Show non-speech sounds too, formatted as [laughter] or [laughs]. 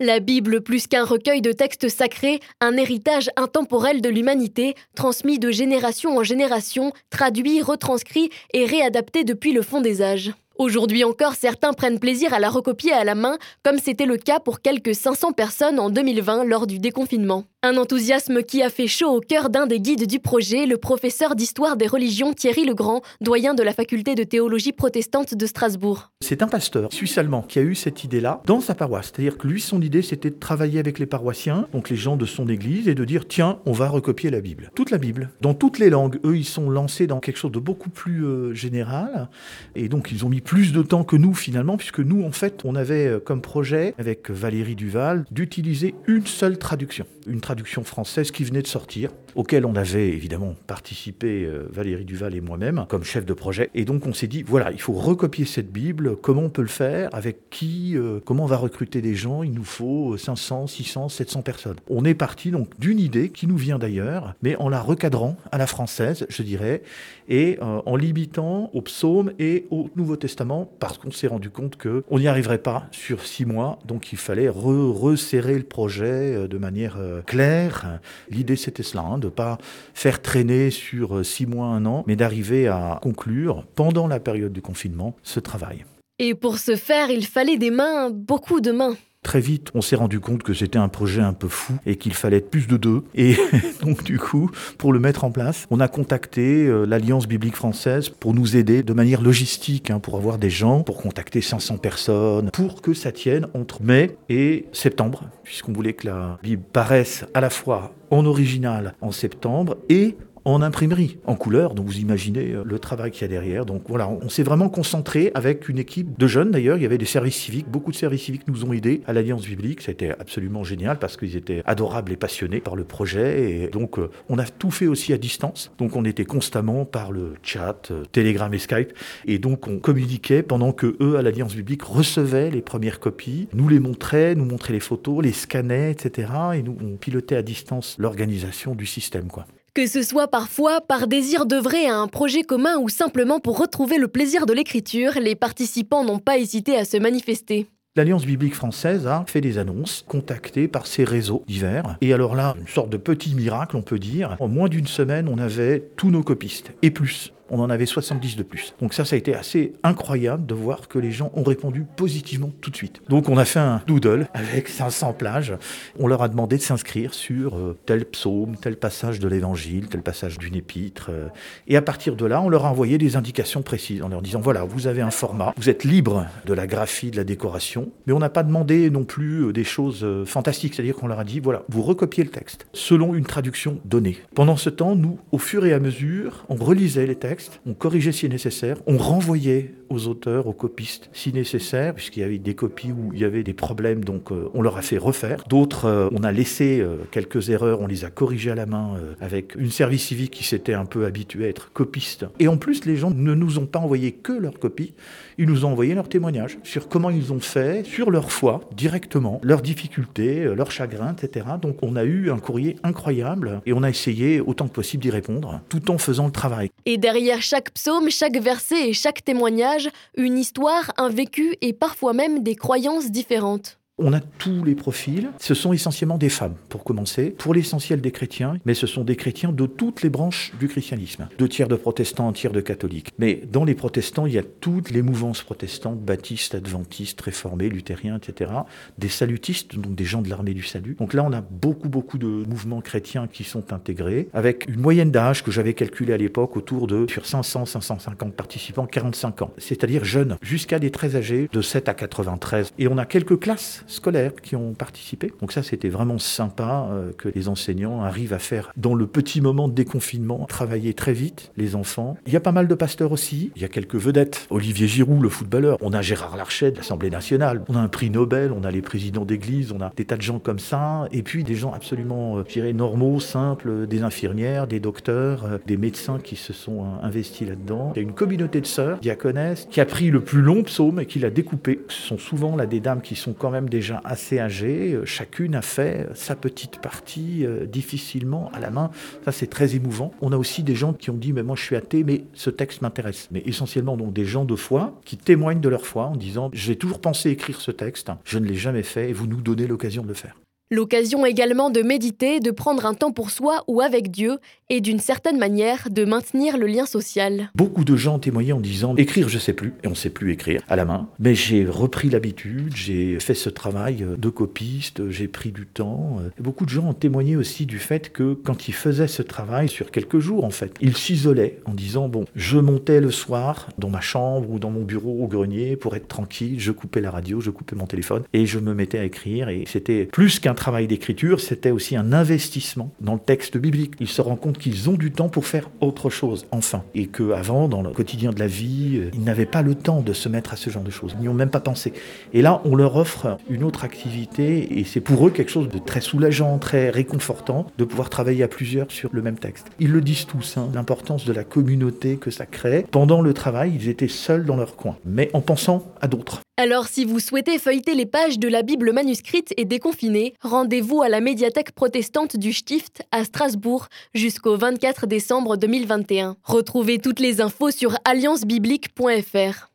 La Bible, plus qu'un recueil de textes sacrés, un héritage intemporel de l'humanité, transmis de génération en génération, traduit, retranscrit et réadapté depuis le fond des âges. Aujourd'hui encore, certains prennent plaisir à la recopier à la main, comme c'était le cas pour quelques 500 personnes en 2020 lors du déconfinement. Un enthousiasme qui a fait chaud au cœur d'un des guides du projet, le professeur d'histoire des religions Thierry Legrand, doyen de la faculté de théologie protestante de Strasbourg. C'est un pasteur suisse-allemand qui a eu cette idée-là dans sa paroisse. C'est-à-dire que lui, son idée, c'était de travailler avec les paroissiens, donc les gens de son église, et de dire tiens, on va recopier la Bible. Toute la Bible, dans toutes les langues. Eux, ils sont lancés dans quelque chose de beaucoup plus euh, général, et donc ils ont mis plus de temps que nous finalement, puisque nous, en fait, on avait euh, comme projet, avec Valérie Duval, d'utiliser une seule traduction. Une traduction française qui venait de sortir, auquel on avait évidemment participé, euh, Valérie Duval et moi-même, comme chef de projet. Et donc on s'est dit, voilà, il faut recopier cette Bible, comment on peut le faire, avec qui, euh, comment on va recruter des gens, il nous faut 500, 600, 700 personnes. On est parti donc d'une idée qui nous vient d'ailleurs, mais en la recadrant à la française, je dirais, et en limitant au psaume et au Nouveau Testament parce qu'on s'est rendu compte qu'on n'y arriverait pas sur six mois, donc il fallait resserrer le projet euh, de manière euh, claire. L'idée c'était cela, hein, de ne pas faire traîner sur euh, six mois, un an, mais d'arriver à conclure pendant la période du confinement ce travail. Et pour ce faire, il fallait des mains, beaucoup de mains. Très vite, on s'est rendu compte que c'était un projet un peu fou et qu'il fallait plus de deux. Et [laughs] donc, du coup, pour le mettre en place, on a contacté euh, l'Alliance biblique française pour nous aider de manière logistique, hein, pour avoir des gens, pour contacter 500 personnes, pour que ça tienne entre mai et septembre, puisqu'on voulait que la Bible paraisse à la fois en original en septembre et en imprimerie, en couleur. Donc vous imaginez euh, le travail qu'il y a derrière. Donc voilà, on s'est vraiment concentré avec une équipe de jeunes d'ailleurs. Il y avait des services civiques, beaucoup de services civiques nous ont aidés à l'Alliance biblique. C'était absolument génial parce qu'ils étaient adorables et passionnés par le projet. Et donc euh, on a tout fait aussi à distance. Donc on était constamment par le chat, euh, Telegram et Skype. Et donc on communiquait pendant que eux à l'Alliance biblique recevaient les premières copies, nous les montraient, nous montraient les photos, les scannaient, etc. Et nous on pilotait à distance l'organisation du système quoi. Que ce soit parfois par désir d'œuvrer à un projet commun ou simplement pour retrouver le plaisir de l'écriture, les participants n'ont pas hésité à se manifester. L'Alliance biblique française a fait des annonces, contactées par ses réseaux divers. Et alors là, une sorte de petit miracle, on peut dire. En moins d'une semaine, on avait tous nos copistes, et plus on en avait 70 de plus. Donc ça, ça a été assez incroyable de voir que les gens ont répondu positivement tout de suite. Donc on a fait un doodle avec 500 plages. On leur a demandé de s'inscrire sur euh, tel psaume, tel passage de l'évangile, tel passage d'une épître. Euh. et à partir de là, on leur a envoyé des indications précises en leur disant, voilà, vous avez un format, vous êtes libre de la graphie, de la décoration, mais on n'a pas demandé non plus euh, des choses fantastiques. C'est-à-dire qu'on leur a dit, voilà, vous recopiez le texte selon une traduction donnée. Pendant ce temps, nous, au fur et à mesure, on relisait les textes on corrigeait si nécessaire, on renvoyait aux auteurs, aux copistes si nécessaire, puisqu'il y avait des copies où il y avait des problèmes, donc euh, on leur a fait refaire. D'autres, euh, on a laissé euh, quelques erreurs, on les a corrigées à la main avec une service civique qui s'était un peu habitué à être copiste. Et en plus, les gens ne nous ont pas envoyé que leurs copies, ils nous ont envoyé leurs témoignages sur comment ils ont fait, sur leur foi, directement, leurs difficultés, leurs chagrins, etc. Donc on a eu un courrier incroyable et on a essayé autant que possible d'y répondre, tout en faisant le travail. Et derrière chaque psaume, chaque verset et chaque témoignage, une histoire, un vécu et parfois même des croyances différentes. On a tous les profils. Ce sont essentiellement des femmes, pour commencer. Pour l'essentiel des chrétiens, mais ce sont des chrétiens de toutes les branches du christianisme. Deux tiers de protestants, un tiers de catholiques. Mais dans les protestants, il y a toutes les mouvances protestantes, baptistes, adventistes, réformés, luthériens, etc. Des salutistes, donc des gens de l'armée du salut. Donc là, on a beaucoup, beaucoup de mouvements chrétiens qui sont intégrés, avec une moyenne d'âge que j'avais calculée à l'époque autour de, sur 500, 550 participants, 45 ans. C'est-à-dire jeunes, jusqu'à des très âgés, de 7 à 93. Et on a quelques classes scolaires qui ont participé. Donc ça, c'était vraiment sympa euh, que les enseignants arrivent à faire, dans le petit moment de déconfinement, travailler très vite les enfants. Il y a pas mal de pasteurs aussi. Il y a quelques vedettes. Olivier Giroud, le footballeur. On a Gérard Larchet de l'Assemblée nationale. On a un prix Nobel. On a les présidents d'église. On a des tas de gens comme ça. Et puis des gens absolument, euh, je dirais, normaux, simples, des infirmières, des docteurs, euh, des médecins qui se sont investis là-dedans. Il y a une communauté de sœurs, diaconesses, qui a pris le plus long psaume et qui l'a découpé. Ce sont souvent là des dames qui sont quand même déjà assez âgées, chacune a fait sa petite partie difficilement à la main. Ça, c'est très émouvant. On a aussi des gens qui ont dit, mais moi je suis athée, mais ce texte m'intéresse. Mais essentiellement, donc des gens de foi qui témoignent de leur foi en disant, j'ai toujours pensé écrire ce texte, je ne l'ai jamais fait et vous nous donnez l'occasion de le faire. L'occasion également de méditer, de prendre un temps pour soi ou avec Dieu, et d'une certaine manière de maintenir le lien social. Beaucoup de gens témoignaient en disant écrire je sais plus, et on sait plus écrire à la main, mais j'ai repris l'habitude, j'ai fait ce travail de copiste, j'ai pris du temps. Beaucoup de gens ont témoigné aussi du fait que quand ils faisaient ce travail sur quelques jours en fait, ils s'isolaient en disant bon, je montais le soir dans ma chambre ou dans mon bureau au grenier pour être tranquille, je coupais la radio, je coupais mon téléphone et je me mettais à écrire et c'était plus qu'un travail d'écriture, c'était aussi un investissement dans le texte biblique. Ils se rendent compte qu'ils ont du temps pour faire autre chose, enfin. Et qu'avant, dans le quotidien de la vie, euh, ils n'avaient pas le temps de se mettre à ce genre de choses. Ils n'y ont même pas pensé. Et là, on leur offre une autre activité et c'est pour eux quelque chose de très soulageant, très réconfortant de pouvoir travailler à plusieurs sur le même texte. Ils le disent tous, hein, l'importance de la communauté que ça crée. Pendant le travail, ils étaient seuls dans leur coin, mais en pensant à d'autres. Alors si vous souhaitez feuilleter les pages de la Bible manuscrite et déconfinée, rendez-vous à la médiathèque protestante du Stift à Strasbourg jusqu'au 24 décembre 2021. Retrouvez toutes les infos sur alliancebiblique.fr.